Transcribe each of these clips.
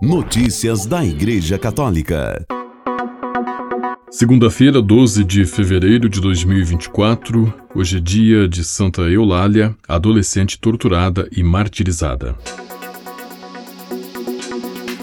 Notícias da Igreja Católica. Segunda-feira, 12 de fevereiro de 2024, hoje é dia de Santa Eulália, adolescente torturada e martirizada.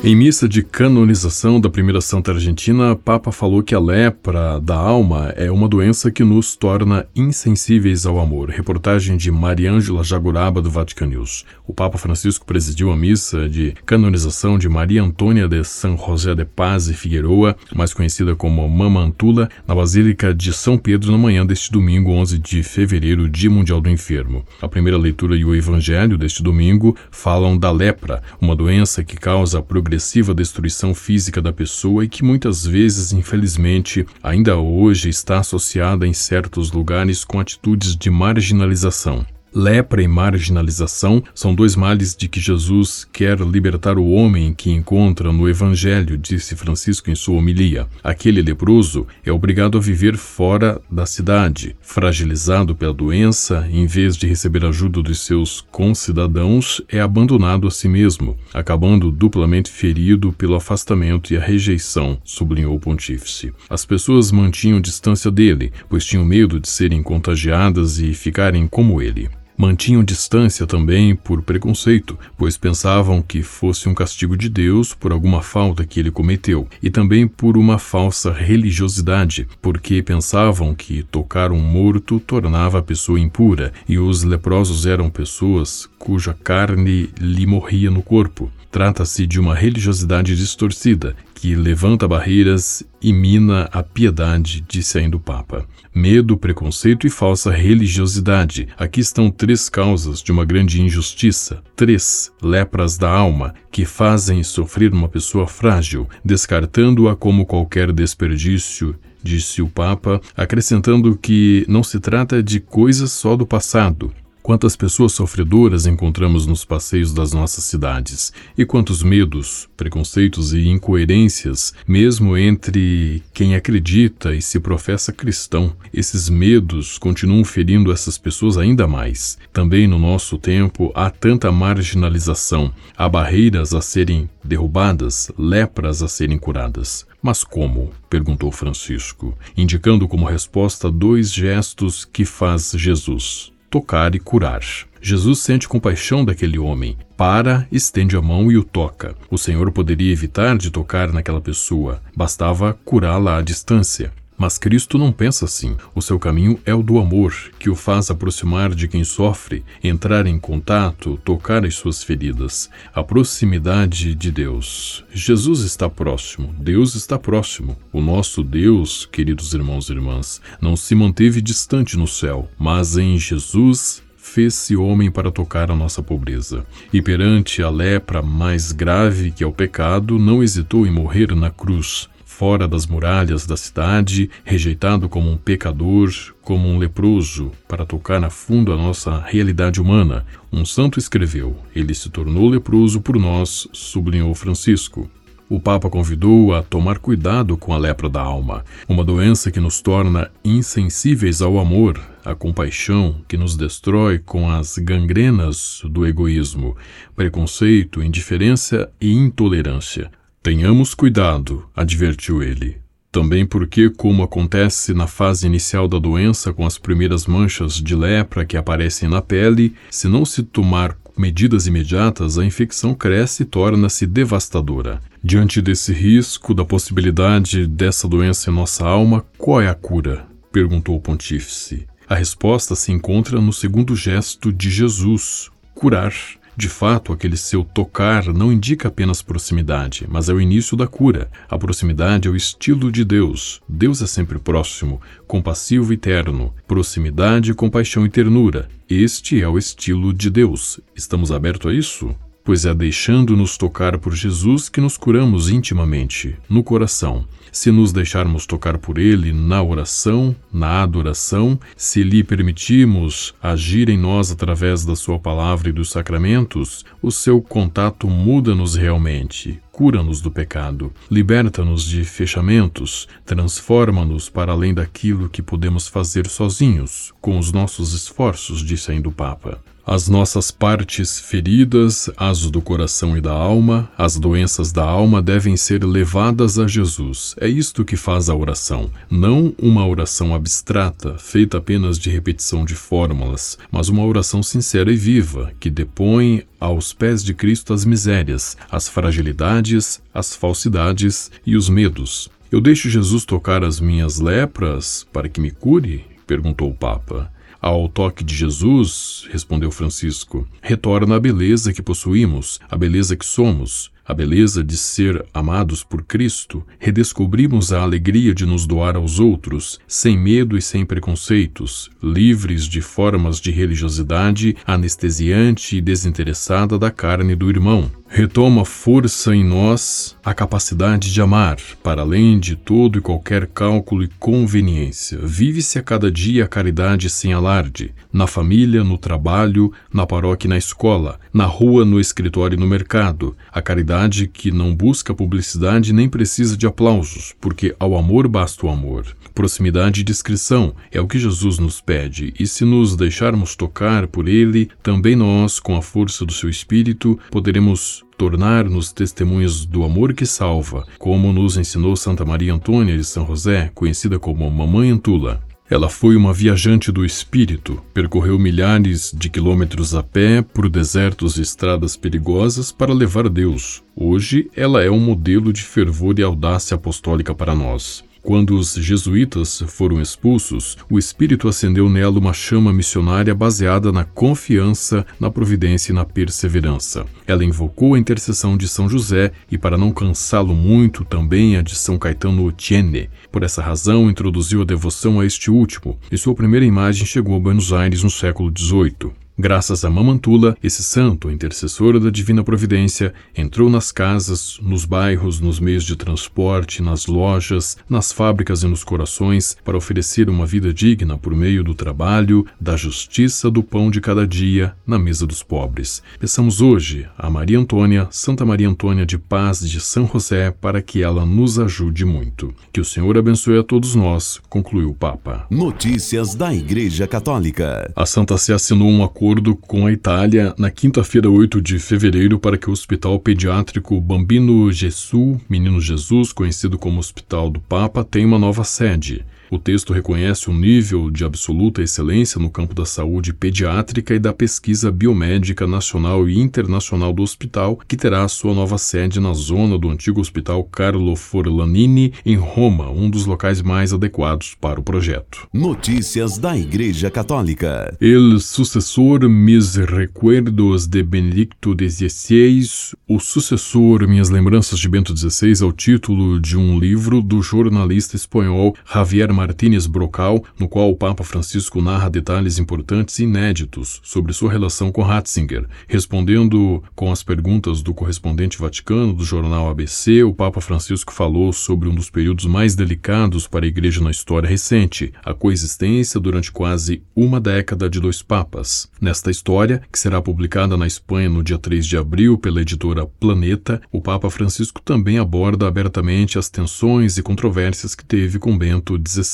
Em missa de canonização da primeira santa argentina, Papa falou que a lepra da alma é uma doença que nos torna insensíveis ao amor. Reportagem de Mariângela Jaguraba, do Vatican News. O Papa Francisco presidiu a missa de canonização de Maria Antônia de San José de Paz e Figueroa, mais conhecida como Mamantula, na Basílica de São Pedro, na manhã deste domingo, 11 de fevereiro, Dia Mundial do Enfermo. A primeira leitura e o evangelho deste domingo falam da lepra, uma doença que causa progressão progressiva destruição física da pessoa e que muitas vezes, infelizmente, ainda hoje está associada em certos lugares com atitudes de marginalização. Lepra e marginalização são dois males de que Jesus quer libertar o homem que encontra no Evangelho, disse Francisco em sua homilia. Aquele leproso é obrigado a viver fora da cidade, fragilizado pela doença, em vez de receber ajuda dos seus concidadãos, é abandonado a si mesmo, acabando duplamente ferido pelo afastamento e a rejeição, sublinhou o pontífice. As pessoas mantinham distância dele, pois tinham medo de serem contagiadas e ficarem como ele. Mantinham distância também por preconceito, pois pensavam que fosse um castigo de Deus por alguma falta que ele cometeu, e também por uma falsa religiosidade, porque pensavam que tocar um morto tornava a pessoa impura, e os leprosos eram pessoas cuja carne lhe morria no corpo. Trata-se de uma religiosidade distorcida que levanta barreiras e mina a piedade, disse ainda o Papa. Medo, preconceito e falsa religiosidade. Aqui estão três causas de uma grande injustiça, três lepras da alma que fazem sofrer uma pessoa frágil, descartando-a como qualquer desperdício disse o Papa, acrescentando que não se trata de coisas só do passado, Quantas pessoas sofredoras encontramos nos passeios das nossas cidades, e quantos medos, preconceitos e incoerências, mesmo entre quem acredita e se professa cristão. Esses medos continuam ferindo essas pessoas ainda mais. Também no nosso tempo há tanta marginalização, há barreiras a serem derrubadas, lepras a serem curadas. Mas como? perguntou Francisco, indicando como resposta dois gestos que faz Jesus tocar e curar. Jesus sente compaixão daquele homem, para, estende a mão e o toca. O Senhor poderia evitar de tocar naquela pessoa, bastava curá-la à distância. Mas Cristo não pensa assim. O seu caminho é o do amor, que o faz aproximar de quem sofre, entrar em contato, tocar as suas feridas. A proximidade de Deus. Jesus está próximo, Deus está próximo. O nosso Deus, queridos irmãos e irmãs, não se manteve distante no céu, mas em Jesus fez-se homem para tocar a nossa pobreza. E perante a lepra mais grave que é o pecado, não hesitou em morrer na cruz fora das muralhas da cidade, rejeitado como um pecador, como um leproso, para tocar a fundo a nossa realidade humana. Um santo escreveu: Ele se tornou leproso por nós, sublinhou Francisco. O Papa convidou a tomar cuidado com a lepra da alma, uma doença que nos torna insensíveis ao amor, à compaixão, que nos destrói com as gangrenas do egoísmo, preconceito, indiferença e intolerância. Tenhamos cuidado, advertiu ele. Também porque, como acontece na fase inicial da doença com as primeiras manchas de lepra que aparecem na pele, se não se tomar medidas imediatas, a infecção cresce e torna-se devastadora. Diante desse risco, da possibilidade dessa doença em nossa alma, qual é a cura? perguntou o pontífice. A resposta se encontra no segundo gesto de Jesus: curar. De fato, aquele seu tocar não indica apenas proximidade, mas é o início da cura. A proximidade é o estilo de Deus. Deus é sempre próximo, compassivo e terno. Proximidade, compaixão e ternura. Este é o estilo de Deus. Estamos abertos a isso? Pois é deixando-nos tocar por Jesus que nos curamos intimamente, no coração. Se nos deixarmos tocar por Ele na oração, na adoração, se lhe permitimos agir em nós através da Sua palavra e dos sacramentos, o seu contato muda-nos realmente, cura-nos do pecado, liberta-nos de fechamentos, transforma-nos para além daquilo que podemos fazer sozinhos, com os nossos esforços, disse ainda o Papa. As nossas partes feridas, as do coração e da alma, as doenças da alma devem ser levadas a Jesus. É isto que faz a oração. Não uma oração abstrata, feita apenas de repetição de fórmulas, mas uma oração sincera e viva, que depõe aos pés de Cristo as misérias, as fragilidades, as falsidades e os medos. Eu deixo Jesus tocar as minhas lepras para que me cure? perguntou o Papa. Ao toque de Jesus, respondeu Francisco, retorna a beleza que possuímos, a beleza que somos, a beleza de ser amados por Cristo, redescobrimos a alegria de nos doar aos outros, sem medo e sem preconceitos, livres de formas de religiosidade anestesiante e desinteressada da carne do irmão. Retoma força em nós a capacidade de amar, para além de todo e qualquer cálculo e conveniência. Vive-se a cada dia a caridade sem alarde, na família, no trabalho, na paróquia e na escola, na rua, no escritório e no mercado. A caridade que não busca publicidade nem precisa de aplausos, porque ao amor basta o amor. Proximidade e discrição é o que Jesus nos pede, e se nos deixarmos tocar por ele, também nós, com a força do seu Espírito, poderemos tornar-nos testemunhas do amor que salva, como nos ensinou Santa Maria Antônia de São José, conhecida como Mamãe Antula. Ela foi uma viajante do espírito, percorreu milhares de quilômetros a pé por desertos e estradas perigosas para levar Deus. Hoje, ela é um modelo de fervor e audácia apostólica para nós. Quando os jesuítas foram expulsos, o Espírito acendeu nela uma chama missionária baseada na confiança, na providência e na perseverança. Ela invocou a intercessão de São José e, para não cansá-lo muito, também a de São Caetano Otiene. Por essa razão, introduziu a devoção a este último, e sua primeira imagem chegou a Buenos Aires no século XVIII. Graças a Mamantula, esse santo, intercessor da divina providência, entrou nas casas, nos bairros, nos meios de transporte, nas lojas, nas fábricas e nos corações para oferecer uma vida digna por meio do trabalho, da justiça do pão de cada dia na mesa dos pobres. Peçamos hoje a Maria Antônia, Santa Maria Antônia de Paz de São José, para que ela nos ajude muito. Que o Senhor abençoe a todos nós, concluiu o Papa. Notícias da Igreja Católica. A Santa Sé assinou um acordo acordo com a Itália na quinta-feira, 8 de fevereiro, para que o Hospital Pediátrico Bambino Gesù, Menino Jesus, conhecido como Hospital do Papa, tenha uma nova sede. O texto reconhece um nível de absoluta excelência no campo da saúde pediátrica e da pesquisa biomédica nacional e internacional do hospital, que terá sua nova sede na zona do antigo Hospital Carlo Forlanini, em Roma, um dos locais mais adequados para o projeto. Notícias da Igreja Católica. El sucessor mis recuerdos de Benedicto XVI, o sucessor Minhas Lembranças de Bento XVI, é o título de um livro do jornalista espanhol Javier Martínez Brocal, no qual o Papa Francisco narra detalhes importantes e inéditos sobre sua relação com Ratzinger. Respondendo com as perguntas do correspondente vaticano do jornal ABC, o Papa Francisco falou sobre um dos períodos mais delicados para a Igreja na história recente, a coexistência durante quase uma década de dois papas. Nesta história, que será publicada na Espanha no dia 3 de abril pela editora Planeta, o Papa Francisco também aborda abertamente as tensões e controvérsias que teve com Bento XVI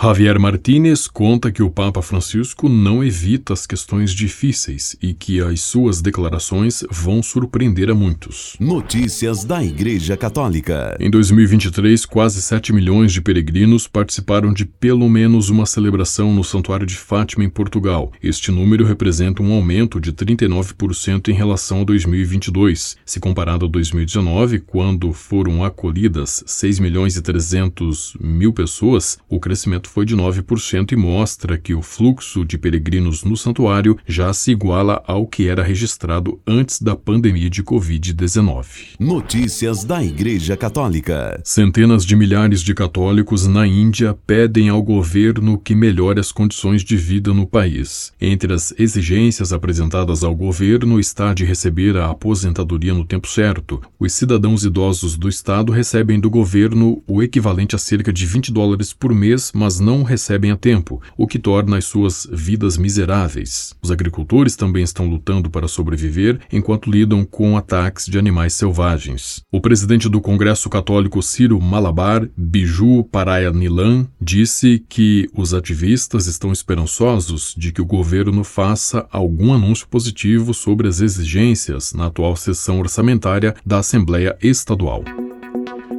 Javier Martínez conta que o Papa Francisco não evita as questões difíceis e que as suas declarações vão surpreender a muitos. Notícias da Igreja Católica. Em 2023, quase 7 milhões de peregrinos participaram de pelo menos uma celebração no Santuário de Fátima, em Portugal. Este número representa um aumento de 39% em relação a 2022. Se comparado a 2019, quando foram acolhidas 6 milhões e 300 mil pessoas, o crescimento foi de 9% e mostra que o fluxo de peregrinos no santuário já se iguala ao que era registrado antes da pandemia de Covid-19. Notícias da Igreja Católica. Centenas de milhares de católicos na Índia pedem ao governo que melhore as condições de vida no país. Entre as exigências apresentadas ao governo está de receber a aposentadoria no tempo certo. Os cidadãos idosos do estado recebem do governo o equivalente a cerca de 20 dólares por mês, mas não recebem a tempo, o que torna as suas vidas miseráveis. Os agricultores também estão lutando para sobreviver enquanto lidam com ataques de animais selvagens. O presidente do Congresso Católico Ciro Malabar, Biju Parayanilan, disse que os ativistas estão esperançosos de que o governo faça algum anúncio positivo sobre as exigências na atual sessão orçamentária da Assembleia Estadual.